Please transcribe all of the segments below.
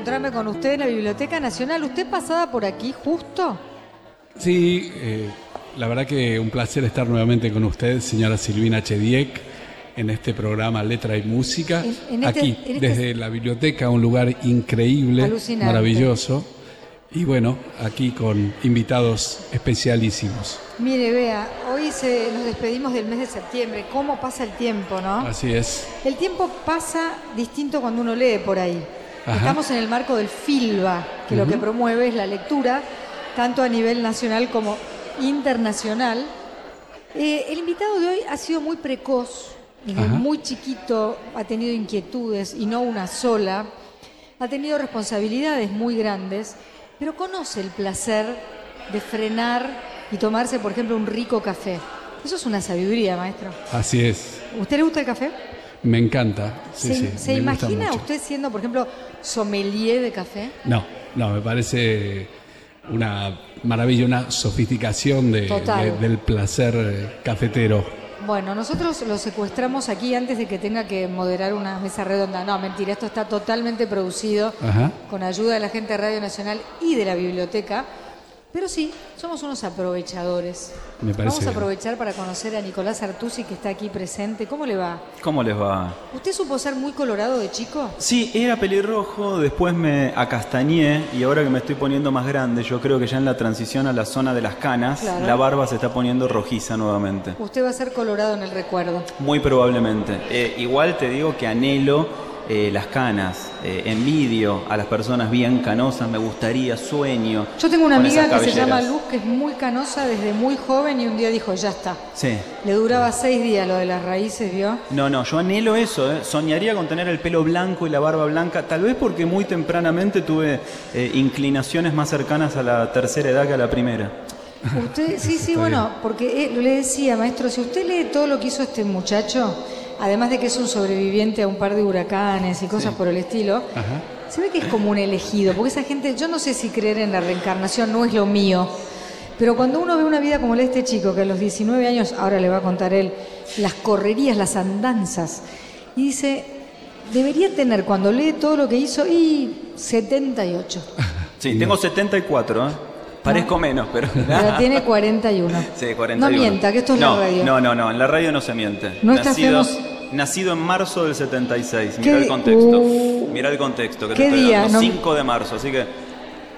encontrarme con usted en la Biblioteca Nacional. ¿Usted pasaba por aquí justo? Sí, eh, la verdad que un placer estar nuevamente con usted, señora Silvina Chediek, en este programa Letra y Música. En- en este- aquí, en este- desde la biblioteca, un lugar increíble, Alucinante. maravilloso. Y bueno, aquí con invitados especialísimos. Mire, vea, hoy se, nos despedimos del mes de septiembre. ¿Cómo pasa el tiempo, no? Así es. El tiempo pasa distinto cuando uno lee por ahí. Ajá. Estamos en el marco del FILBA, que lo que promueve es la lectura, tanto a nivel nacional como internacional. Eh, el invitado de hoy ha sido muy precoz, desde Ajá. muy chiquito ha tenido inquietudes y no una sola, ha tenido responsabilidades muy grandes, pero conoce el placer de frenar y tomarse, por ejemplo, un rico café. Eso es una sabiduría, maestro. Así es. ¿Usted le gusta el café? Me encanta. Sí, ¿Se, sí, se me gusta imagina usted siendo, por ejemplo, sommelier de café? No, no, me parece una maravilla, una sofisticación de- del placer eh, cafetero. Bueno, nosotros lo secuestramos aquí antes de que tenga que moderar una mesa redonda. No, mentira, esto está totalmente producido Ajá. con ayuda de la gente de Radio Nacional y de la biblioteca. Pero sí, somos unos aprovechadores. Me parece Vamos a bien. aprovechar para conocer a Nicolás Artusi, que está aquí presente. ¿Cómo le va? ¿Cómo les va? ¿Usted supo ser muy colorado de chico? Sí, era pelirrojo, después me acastañé y ahora que me estoy poniendo más grande, yo creo que ya en la transición a la zona de las canas, Claro. la barba se está poniendo rojiza nuevamente. Usted va a ser colorado en el recuerdo. Muy probablemente. Eh, igual te digo que anhelo eh, las canas, eh, envidio a las personas bien canosas, me gustaría, sueño. Yo tengo una amiga que se llama. Luz, que es muy canosa desde muy joven y un día dijo, ya está. Sí. Le duraba seis días lo de las raíces, ¿vio? No, no, yo anhelo eso, ¿eh? soñaría con tener el pelo blanco y la barba blanca, tal vez porque muy tempranamente tuve eh, inclinaciones más cercanas a la tercera edad que a la primera. Usted, sí, sí, bueno, porque eh, le decía, maestro, si usted lee todo lo que hizo este muchacho, además de que es un sobreviviente a un par de huracanes y cosas por el estilo, Ajá. se ve que es como un elegido, porque esa gente, yo no sé si creer en la reencarnación no es lo mío, pero cuando uno ve una vida como la de este chico, que a los 19 años, ahora le va a contar él, las correrías, las andanzas, y dice, debería tener cuando lee todo lo que hizo, y 78, Sí, tengo 74, ¿eh? Parezco menos, pero... pero tiene 41. Sí, 41. No mienta, que esto es no, la radio. No, no, no, en la radio no se miente. No nacido, estamos- nacido en marzo del 76, ¿Qué mira el contexto. Uh. mira el contexto que ¿Qué te estoy día? dando. No- 5 de marzo, así que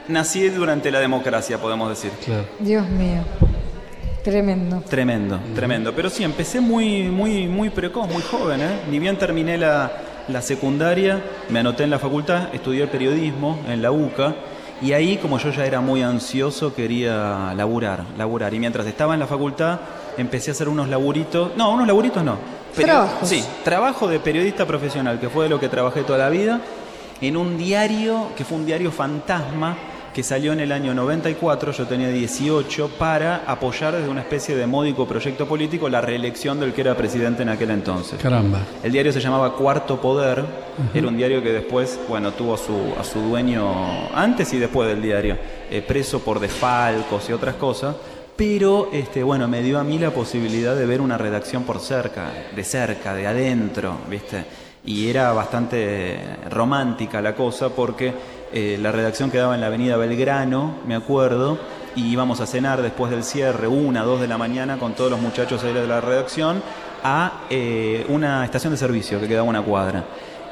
nací durante la democracia, podemos decir. Claro. Dios mío. Tremendo. Tremendo, tremendo. Pero sí, empecé muy, muy, muy precoz, muy joven, ¿eh? Ni bien terminé la, la secundaria, me anoté en la facultad, estudié periodismo en la UCA. Y ahí, como yo ya era muy ansioso, quería laburar, laburar. Y mientras estaba en la facultad, empecé a hacer unos laburitos. No, unos laburitos no. Trabajos. Sí, trabajo de periodista profesional, que fue de lo que trabajé toda la vida, en un diario, que fue un diario fantasma, que salió en el año 94, yo tenía 18, para apoyar desde una especie de módico proyecto político la reelección del que era presidente en aquel entonces. Caramba. El diario se llamaba Cuarto Poder, era un diario que después, bueno, tuvo a su, a su dueño antes y después del diario, eh, preso por desfalcos y otras cosas, pero este, bueno, me dio a mí la posibilidad de ver una redacción por cerca, de cerca, de adentro, ¿viste? Y era bastante romántica la cosa porque eh, la redacción quedaba en la avenida Belgrano, me acuerdo, y íbamos a cenar después del cierre, una, dos de la mañana, con todos los muchachos ahí de la redacción, a eh, una estación de servicio que quedaba una cuadra.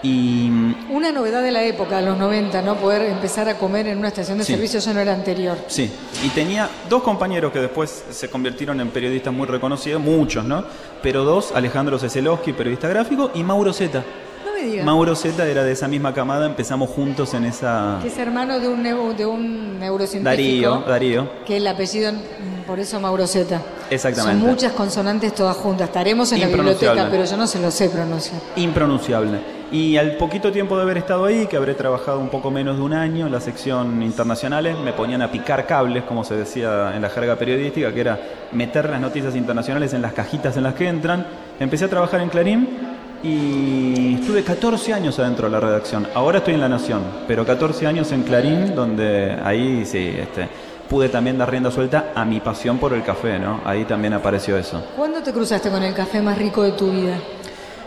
Y Una novedad de la época, de los 90, ¿no? Poder empezar a comer en una estación de Sí. servicio ya no era anterior. sí, y tenía dos compañeros que después se convirtieron en periodistas muy reconocidos, muchos, ¿no? Pero dos, Alejandro Ceselowski, periodista gráfico, y Mauro Zeta. No me diga. Mauro Zeta era de esa misma camada, empezamos juntos en esa... Que es hermano de un, neu- de un neurocientífico. Darío, Darío. Que el apellido, mm, por eso Mauro Zeta. Exactamente. Son muchas consonantes todas juntas. Estaremos en la biblioteca, pero yo no se lo sé pronunciar. impronunciable. Y al poquito tiempo de haber estado ahí, que habré trabajado un poco menos de un año en la sección internacionales, me ponían a picar cables, como se decía en la jerga periodística, que era meter las noticias internacionales en las cajitas en las que entran. Empecé a trabajar en Clarín y estuve 14 años adentro de la redacción. Ahora estoy en La Nación, pero 14 años en Clarín, donde ahí sí, este, pude también dar rienda suelta a mi pasión por el café, ¿no? Ahí también apareció eso. ¿Cuándo te cruzaste con el café más rico de tu vida?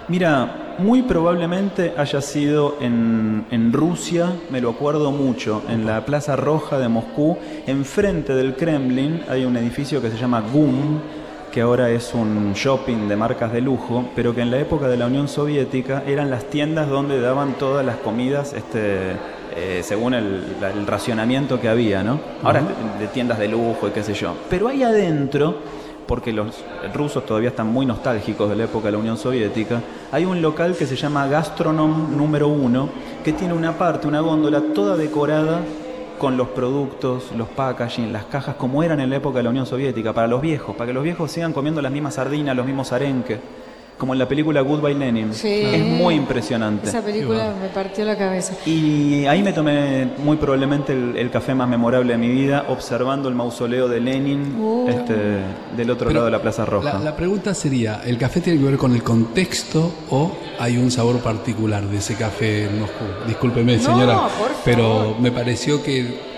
Mira, muy probablemente haya sido en, en Rusia, me lo acuerdo mucho, en la Plaza Roja de Moscú, enfrente del Kremlin hay un edificio que se llama GUM, que ahora es un shopping de marcas de lujo, pero que en la época de la Unión Soviética eran las tiendas donde daban todas las comidas este, eh, según el, racionamiento que había, ¿no? Ahora de tiendas de lujo y qué sé yo. Pero ahí adentro, porque los rusos todavía están muy nostálgicos de la época de la Unión Soviética, hay un local que se llama Gastronom número uno, que tiene una parte, una góndola toda decorada con los productos, los packaging, las cajas, como eran en la época de la Unión Soviética, para los viejos, para que los viejos sigan comiendo las mismas sardinas, los mismos arenques, como en la película Goodbye Lenin. Sí. Es muy impresionante. Esa película me partió la cabeza. Y ahí me tomé muy probablemente el, el café más memorable de mi vida, observando el mausoleo de Lenin Uh. este, del otro Pero lado de la Plaza Roja. La, la pregunta sería, ¿el café tiene que ver con el contexto o hay un sabor particular de ese café en Moscú? Discúlpeme, No, señora, por favor. pero me pareció que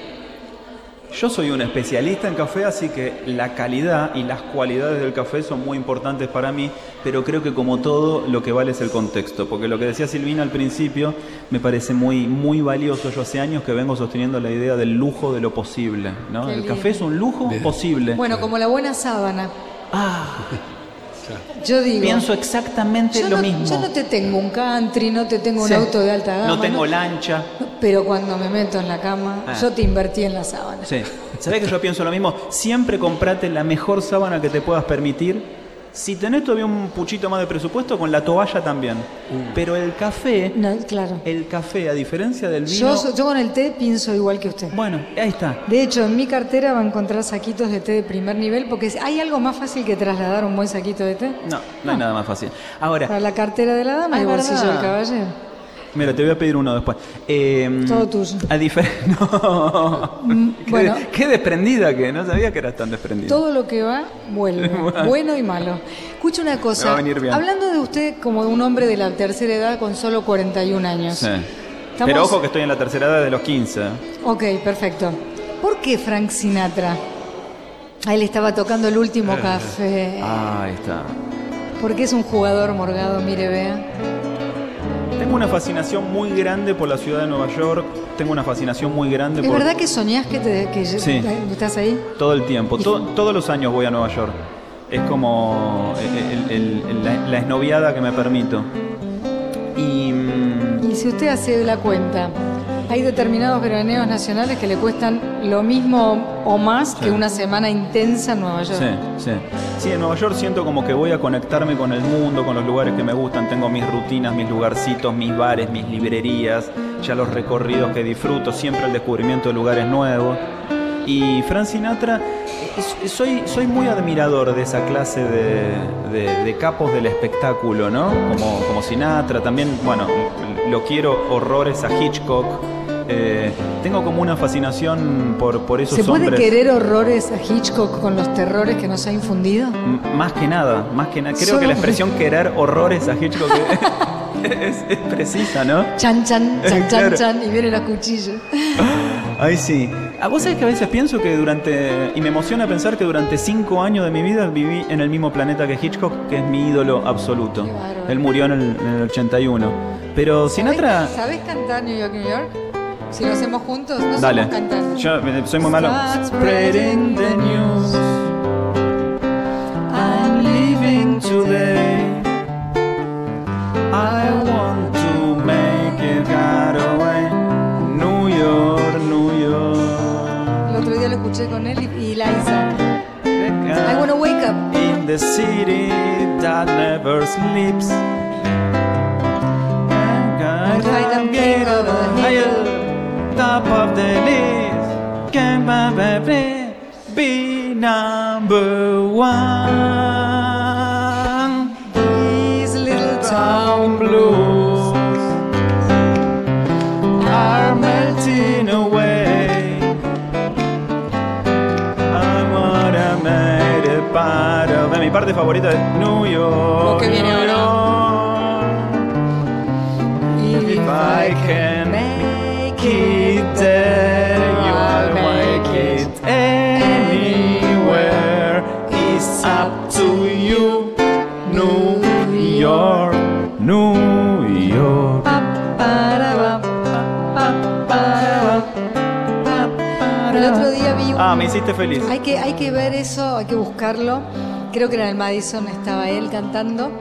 Yo soy un especialista en café, así que la calidad y las cualidades del café son muy importantes para mí, pero creo que como todo lo que vale es el contexto, porque lo que decía Silvina al principio me parece muy muy valioso. Yo hace años que vengo sosteniendo la idea del lujo de lo posible, ¿no? El café es un lujo posible. Bueno, como la buena sábana. Ah, Yo digo. pienso exactamente yo lo no, mismo. Yo no te tengo un country, no te tengo un Sí. auto de alta gama. No tengo lancha. Pero cuando me meto en la cama, Ah. yo te invertí en la sábana. Sí. ¿Sabés que yo pienso lo mismo? Siempre comprate la mejor sábana que te puedas permitir. Si tenés todavía un puchito más de presupuesto, con la toalla también. Pero el café, No, claro. el café, a diferencia del vino. Yo, yo con el té pienso igual que usted. Bueno, ahí está. De hecho, en mi cartera va a encontrar saquitos de té de primer nivel, porque hay algo más fácil que trasladar un buen saquito de té. No, no hay nada más fácil. Ahora, Para la cartera de la dama Ah, y el es bolsillo verdad. del caballero. Mira, te voy a pedir uno después. Eh, Todo tuyo. A diferencia. No. Mm, Qué- bueno. Qué desprendida que no sabía que eras tan desprendida. Todo lo que va, vuelve. bueno y malo. Escucha una cosa. va a venir bien. Hablando de usted como de un hombre de la tercera edad con solo 41 años. Sí. Estamos- Pero ojo que estoy en la tercera edad de los 15. Ok, perfecto. ¿Por qué Frank Sinatra? Ahí le estaba tocando el último café. Ah, ahí está. Porque es un jugador morgado, mire, vea. Tengo una fascinación muy grande por la ciudad de Nueva York. Tengo una fascinación muy grande ¿Es por verdad que soñás que, te, que Sí. estás ahí? todo el tiempo. To- todos los años voy a Nueva York. Es como el- el- el- la, la esnoviada que me permito. Y mm, Y si usted hace la cuenta, hay determinados veraneos nacionales que le cuestan lo mismo o más que una semana intensa en Nueva York. sí, sí. Sí, en Nueva York siento como que voy a conectarme con el mundo, con los lugares que me gustan. Tengo mis rutinas, mis lugarcitos, mis bares, mis librerías, ya los recorridos que disfruto, siempre el descubrimiento de lugares nuevos. Y Frank Sinatra, soy, soy muy admirador de esa clase de, de- de capos del espectáculo, ¿no? Como, como Sinatra, también, bueno, lo quiero horrores a Hitchcock. Eh, tengo como una fascinación por, por esos ¿Se puede hombres. querer horrores a Hitchcock con los terrores que nos ha infundido? M- Más que nada, más que nada. Creo Solo- que la expresión querer horrores a Hitchcock es, es precisa, ¿no? Chan, chan, chan, chan, chan, y viene la cuchilla. Ay, sí. ¿A vos sabés que a veces pienso que durante. Y me emociona pensar que durante cinco años de mi vida viví en el mismo planeta que Hitchcock, que es mi ídolo absoluto. Él murió en el, en el 81. Pero Sinatra. ¿Sabés cantar New York, New York? Si lo hacemos juntos, no Dale. somos cantantes. Yo eh, soy muy malo. Start Spreading the news. I'm leaving today. I want to make it away. New York, New York. El otro día lo escuché con él y, y Liza. I wanna wake up. In the city that never sleeps. And of the hill. Top of the list. Can be, be number one. These little Town blues are melting away. I wanna make it part of mi parte favorita es New. York. Feliz. Hay que, hay que ver eso, hay que buscarlo. Creo que en el Madison estaba él cantando.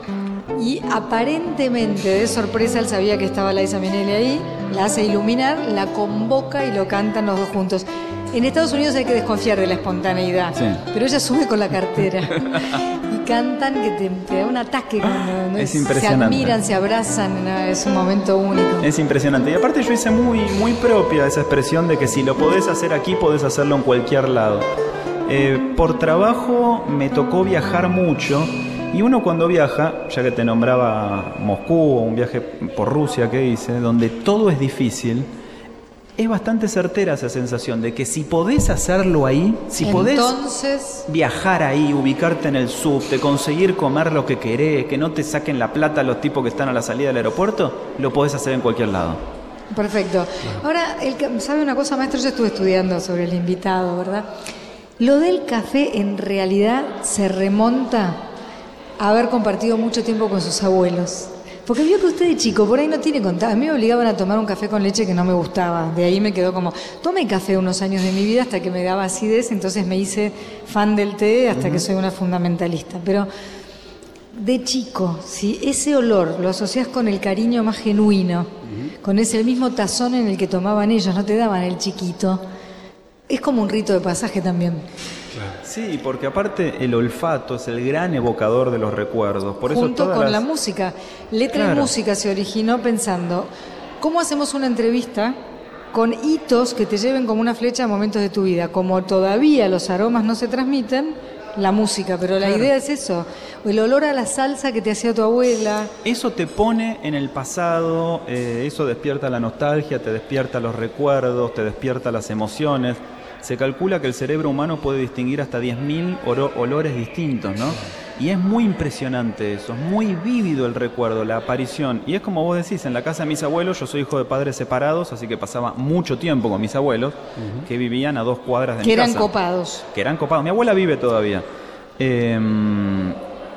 Y aparentemente, de sorpresa, él sabía que estaba Liza Minnelli ahí, la hace iluminar, la convoca y lo cantan los dos juntos. En Estados Unidos hay que desconfiar de la espontaneidad, Sí. pero ella sube con la cartera cantan que te, te da un ataque cuando ¿no? Es se admiran, se abrazan, ¿no? es un momento único. Es impresionante. Y aparte yo hice muy, muy propia esa expresión de que si lo podés hacer aquí, podés hacerlo en cualquier lado. Eh, por trabajo me tocó viajar mucho y uno cuando viaja, ya que te nombraba Moscú o un viaje por Rusia que hice, donde todo es difícil, es bastante certera esa sensación de que si podés hacerlo ahí, si podés Entonces, viajar ahí, ubicarte en el subte, conseguir comer lo que querés, que no te saquen la plata los tipos que están a la salida del aeropuerto, lo podés hacer en cualquier lado. Perfecto. Ahora, el, ¿sabe una cosa, maestro? Yo estuve estudiando sobre el invitado, ¿verdad? Lo del café en realidad se remonta a haber compartido mucho tiempo con sus abuelos. Porque vio que usted de chico por ahí no tiene contacto. A mí me obligaban a tomar un café con leche que no me gustaba. De ahí me quedó como, tomé café unos años de mi vida hasta que me daba acidez, entonces me hice fan del té hasta que soy una fundamentalista. Pero de chico, si ese olor lo asocias con el cariño más genuino, con ese el mismo tazón en el que tomaban ellos, no te daban el chiquito, es como un rito de pasaje también. Sí, porque aparte el olfato es el gran evocador de los recuerdos. Por eso junto todas con las- la música. Letra y música se originó pensando, ¿cómo hacemos una entrevista con hitos que te lleven como una flecha a momentos de tu vida? Como todavía los aromas no se transmiten, la música, pero la idea es eso, el olor a la salsa que te hacía tu abuela. Eso te pone en el pasado, eh, eso despierta la nostalgia, te despierta los recuerdos, te despierta las emociones. Se calcula que el cerebro humano puede distinguir hasta 10.000 oro- olores distintos, ¿no? Y es muy impresionante eso, es muy vívido el recuerdo, la aparición. Y es como vos decís, en la casa de mis abuelos, yo soy hijo de padres separados, así que pasaba mucho tiempo con mis abuelos, que vivían a dos cuadras de Que mi eran casa copados. que eran copados. Mi abuela vive todavía, eh,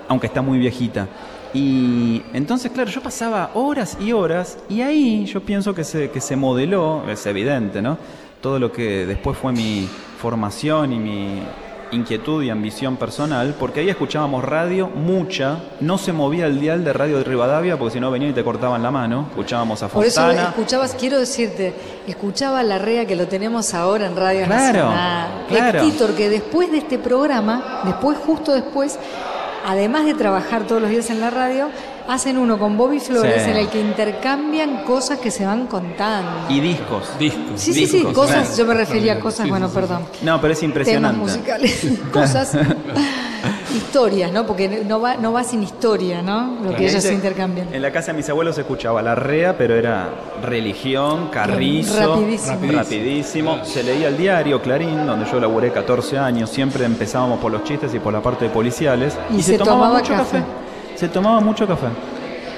aunque está muy viejita. Y entonces, claro, yo pasaba horas y horas y ahí yo pienso que se, que se modeló, es evidente, ¿no? Todo lo que después fue mi formación y mi inquietud y ambición personal, porque ahí escuchábamos radio, mucha, no se movía el dial de radio de Rivadavia, porque si no venían y te cortaban la mano, escuchábamos a Por eso Fontana. escuchabas, quiero decirte, escuchaba la REA que lo tenemos ahora en Radio Claro, Nacional. claro. Que después de este programa, después, justo después, además de trabajar todos los días en la radio, hacen uno con Bobby Flores Sí. en el que intercambian cosas que se van contando. Y discos. Discos. sí, sí, sí, cosas, claro. yo me refería a cosas, Sí, bueno, sí, sí. perdón. No, pero es Temas impresionante. musicales, cosas, historias, ¿no? Porque no va, no va sin historia, ¿no? Lo que ellos Ese- intercambian. En la casa de mis abuelos se escuchaba la rea, pero era religión, carrizo, Rapidísimo. rapidísimo. Se leía el diario Clarín, donde yo laburé 14 años. Siempre empezábamos por los chistes y por la parte de policiales. Y se tomaba café. Se tomaba mucho café.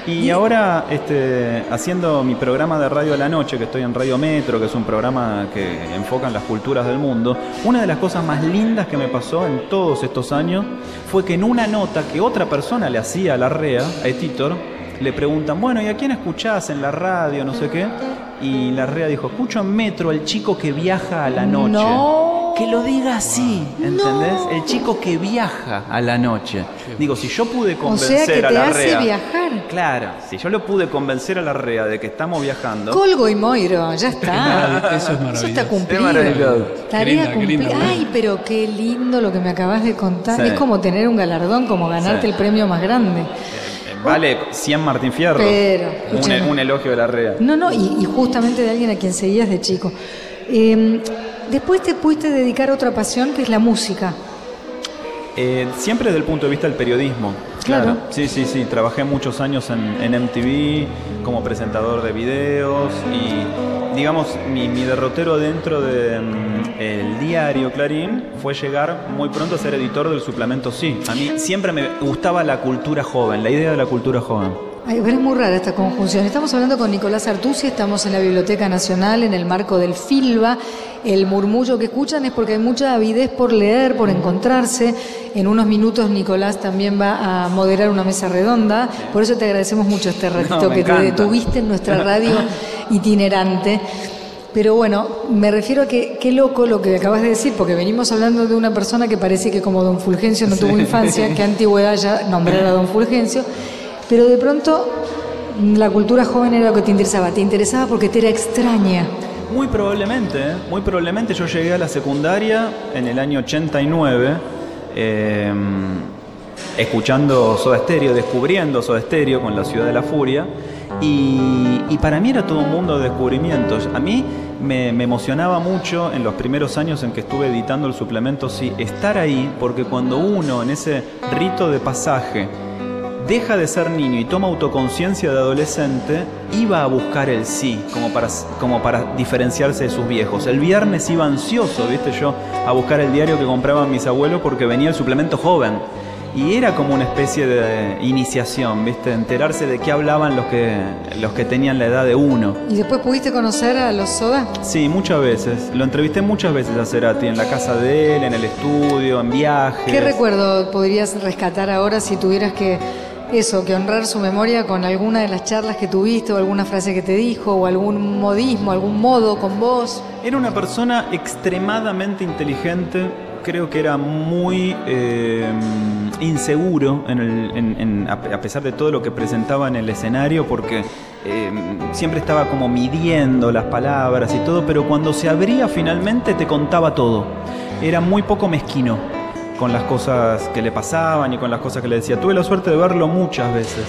Y ahora, este, haciendo mi programa de radio a la noche, que estoy en Radio Metro, que es un programa que enfoca en las culturas del mundo, una de las cosas más lindas que me pasó en todos estos años fue que en una nota que otra persona le hacía a la REA, a Etitor, le preguntan, bueno, ¿y a quién escuchás en la radio, no sé qué? Y la REA dijo, escucho en Metro al chico que viaja a la noche. No. Que lo diga así, ¿entendés? El chico que viaja a la noche. Digo, si yo pude O convencer sea que a te la hace REA. viajar. Claro, si yo lo pude convencer a la REA de que estamos viajando. Colgo y Moiro, ya está. Eso es maravilloso. está cumplido. Es maravilloso. Tarea cumplida. Ay, pero qué lindo lo que me acabas de contar. Sí. Es como tener un galardón, como ganarte Sí. el premio más grande. eh, Vale 100 Martín Fierro. Pero, un, escúchame. un elogio de la REA. No, no, y, y justamente de alguien a quien seguías de chico. Eh, después te pudiste dedicar a otra pasión que es la música. Eh, siempre desde el punto de vista del periodismo. Claro. Sí, sí, sí. Trabajé muchos años en, en MTV como presentador de videos y, digamos, mi, mi derrotero dentro del diario Clarín fue llegar muy pronto a ser editor del suplemento Sí. A mí siempre me gustaba la cultura joven, la idea de la cultura joven. Ay, pero es muy rara esta conjunción. Estamos hablando con Nicolás Artusi, estamos en la Biblioteca Nacional, en el marco del FILBA. El murmullo que escuchan es porque hay mucha avidez por leer, por encontrarse. En unos minutos Nicolás también va a moderar una mesa redonda. Por eso te agradecemos mucho este ratito que te encanta. detuviste en nuestra radio itinerante. Pero bueno, me refiero a que qué loco lo que acabas de decir, porque venimos hablando de una persona que parece que como don Fulgencio no tuvo infancia, qué antigüedad ya nombrar a don Fulgencio, pero de pronto la cultura joven era lo que te interesaba, te interesaba porque te era extraña. Muy probablemente, ¿eh? muy probablemente yo llegué a la secundaria en el año 89, eh, escuchando Soda Stereo, descubriendo Soda Stereo con La Ciudad de la Furia, y, y para mí era todo un mundo de descubrimientos. A mí me, me, emocionaba mucho en los primeros años en que estuve editando el suplemento, sí, estar ahí, porque cuando uno en ese rito de pasaje, deja de ser niño y toma autoconciencia de adolescente, iba a buscar el sí, como para, como para diferenciarse de sus viejos. El viernes iba ansioso, viste yo, a buscar el diario que compraban mis abuelos porque venía el suplemento joven. Y era como una especie de iniciación, ¿viste? Enterarse de qué hablaban los que, los que tenían la edad de uno. ¿Y después pudiste conocer a los Soda? Sí, muchas veces. Lo entrevisté muchas veces a Cerati, en la casa de él, en el estudio, en viajes. ¿Qué recuerdo podrías rescatar ahora si tuvieras que eso, que honrar su memoria con alguna de las charlas que tuviste o alguna frase que te dijo o algún modismo, algún modo con vos? Era una persona extremadamente inteligente, creo que era muy eh, inseguro en el, en, en, a pesar de todo lo que presentaba en el escenario porque eh, siempre estaba como midiendo las palabras y todo, pero cuando se abría finalmente te contaba todo. Era muy poco mezquino con las cosas que le pasaban y con las cosas que le decía. Tuve la suerte de verlo muchas veces.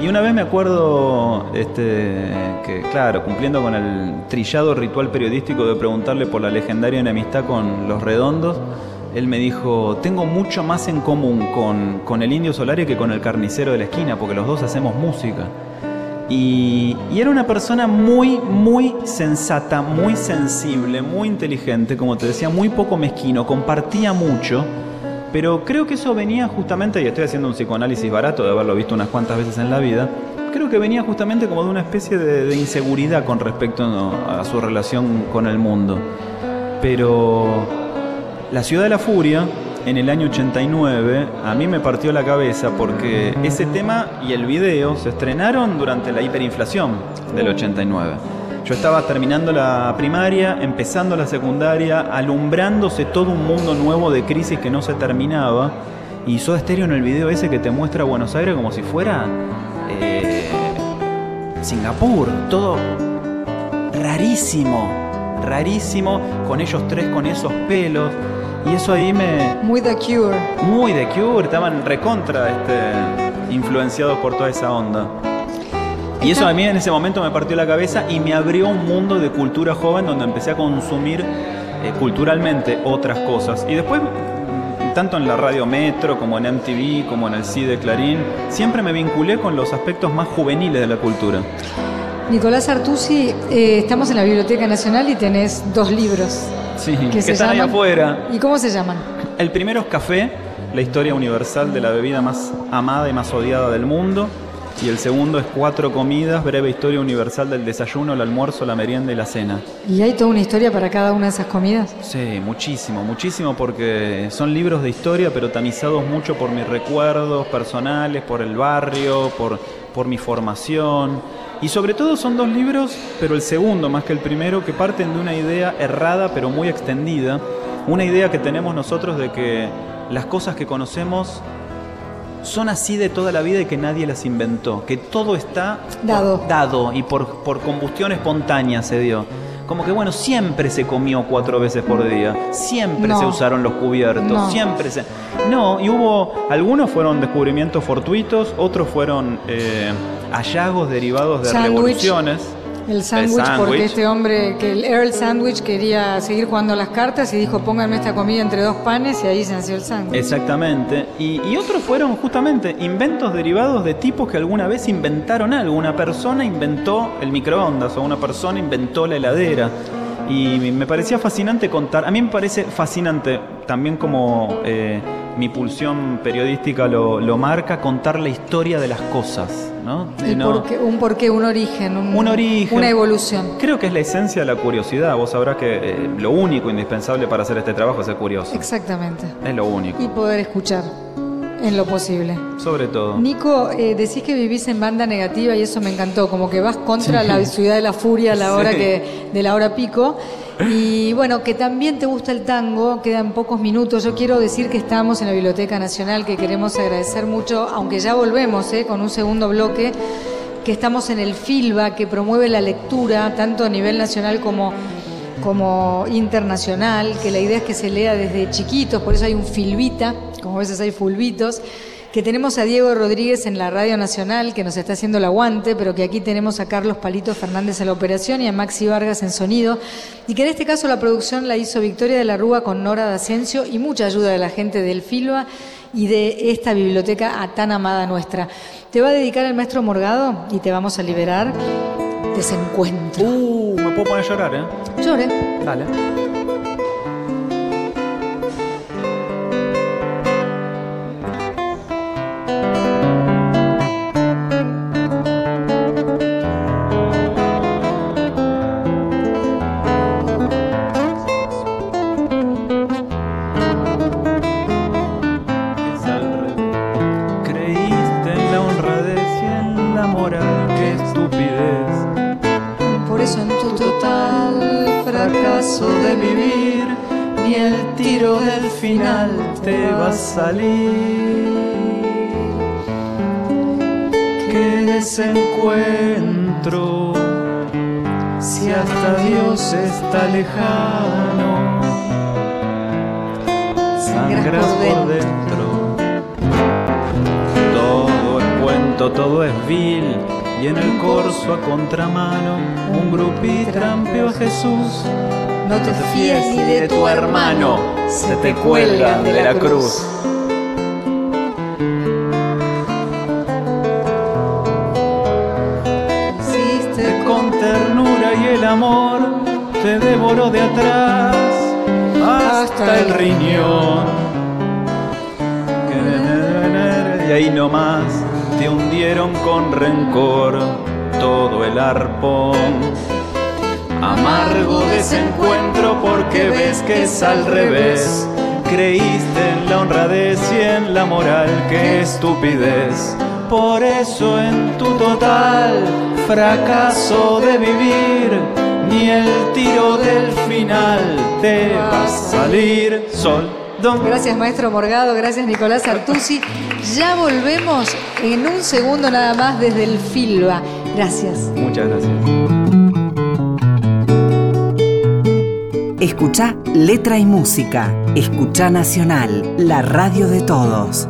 Y una vez me acuerdo este, que, claro, cumpliendo con el trillado ritual periodístico de preguntarle por la legendaria enemistad con los redondos, él me dijo, tengo mucho más en común con, con el indio Solari que con el carnicero de la esquina, porque los dos hacemos música. Y, y, era una persona muy, muy sensata, muy sensible, muy inteligente, como te decía, muy poco mezquino, compartía mucho. Pero creo que eso venía justamente, y estoy haciendo un psicoanálisis barato de haberlo visto unas cuantas veces en la vida, creo que venía justamente como de una especie de, de inseguridad con respecto a su relación con el mundo. Pero la ciudad de la furia, en el año 89, a mí me partió la cabeza porque ese tema y el video se estrenaron durante la hiperinflación del 89. Yo estaba terminando la primaria, empezando la secundaria, alumbrándose todo un mundo nuevo de crisis que no se terminaba. Y Soda Stereo en el video ese que te muestra Buenos Aires como si fuera eh, Singapur, todo rarísimo, rarísimo, con ellos tres con esos pelos. Y eso ahí me... Muy The Cure. Muy The Cure, estaban recontra este, influenciados por toda esa onda. Y eso a mí en ese momento me partió la cabeza y me abrió un mundo de cultura joven donde empecé a consumir eh, culturalmente otras cosas. Y después, tanto en la radio Metro como en MTV, como en el CIDE Clarín, siempre me vinculé con los aspectos más juveniles de la cultura. Nicolás Artusi, eh, estamos en la Biblioteca Nacional y tenés dos libros. Sí, que, que están ahí afuera. ¿Y cómo se llaman? El primero es Café, la historia universal de la bebida más amada y más odiada del mundo. Y el segundo es Cuatro comidas, breve historia universal del desayuno, el almuerzo, la merienda y la cena. ¿Y hay toda una historia para cada una de esas comidas? Sí, muchísimo, muchísimo porque son libros de historia, pero tamizados mucho por mis recuerdos personales, por el barrio, por, por mi formación. Y sobre todo son dos libros, pero el segundo más que el primero, que parten de una idea errada pero muy extendida. Una idea que tenemos nosotros de que las cosas que conocemos son así de toda la vida y que nadie las inventó, que todo está dado, por, dado y por, por combustión espontánea se dio. Como que bueno, siempre se comió cuatro veces por día, siempre No. se usaron los cubiertos, No. siempre se... No, y hubo, algunos fueron descubrimientos fortuitos, otros fueron eh, hallazgos derivados de revoluciones. El sándwich, porque este hombre, que el Earl Sandwich quería seguir jugando las cartas y dijo pónganme esta comida entre dos panes y ahí se nació el sándwich. Exactamente. Y, y otros fueron justamente inventos derivados de tipos que alguna vez inventaron algo. Una persona inventó el microondas o una persona inventó la heladera. Y me parecía fascinante contar, a mí me parece fascinante, también como eh, mi pulsión periodística lo, lo marca, contar la historia de las cosas. ¿no? Y no- por qué- un porqué, un origen, un, Un origen. una evolución. Creo que es la esencia de la curiosidad. Vos sabrás que eh, lo único indispensable para hacer este trabajo es ser curioso. Exactamente. Es lo único. Y poder escuchar. En lo posible. Sobre todo. Nico, eh, decís que vivís en banda negativa y eso me encantó, como que vas contra la ciudad de la furia a la hora Sí. que de la hora pico. Y bueno, que también te gusta el tango, quedan pocos minutos. Yo quiero decir que estamos en la Biblioteca Nacional, que queremos agradecer mucho, aunque ya volvemos eh, con un segundo bloque, que estamos en el FILBA, que promueve la lectura, tanto a nivel nacional como, como internacional, que la idea es que se lea desde chiquitos, por eso hay un Filbita, como a veces hay fulbitos que tenemos a Diego Rodríguez en la Radio Nacional, que nos está haciendo el aguante, pero que aquí tenemos a Carlos Palito Fernández en la operación y a Maxi Vargas en sonido, y que en este caso la producción la hizo Victoria de la Rúa con Nora D'Ascencio y mucha ayuda de la gente del Filba y de esta biblioteca tan amada nuestra. Te va a dedicar el maestro Morgado y te vamos a liberar. Desencuentro. Me puedo poner a llorar, ¿eh? Llore. Dale. De vivir, ni el tiro del final te va a salir. Qué desencuentro, si hasta Dios está lejano, sangras por dentro. Todo es cuento, todo es vil. Y en el corso a contramano, un grupí trampeó a Jesús. No te fíes ni de tu hermano, se te cuelgan de la cruz. Hiciste Con ternura y el amor te devoró de atrás hasta el riñón. Y ahí nomás te hundieron con rencor todo el arpón. Amargo desencuentro porque ves que es al revés. Creíste en la honradez y en la moral, qué estupidez. Por eso en tu total fracaso de vivir, ni el tiro del final te va a salir sol. Don. Gracias, maestro Morgado. Gracias, Nicolás Artusi. Ya volvemos en un segundo nada más desde el Filba. Gracias. Muchas gracias. Escucha Letra y Música. Escucha Nacional, la radio de todos.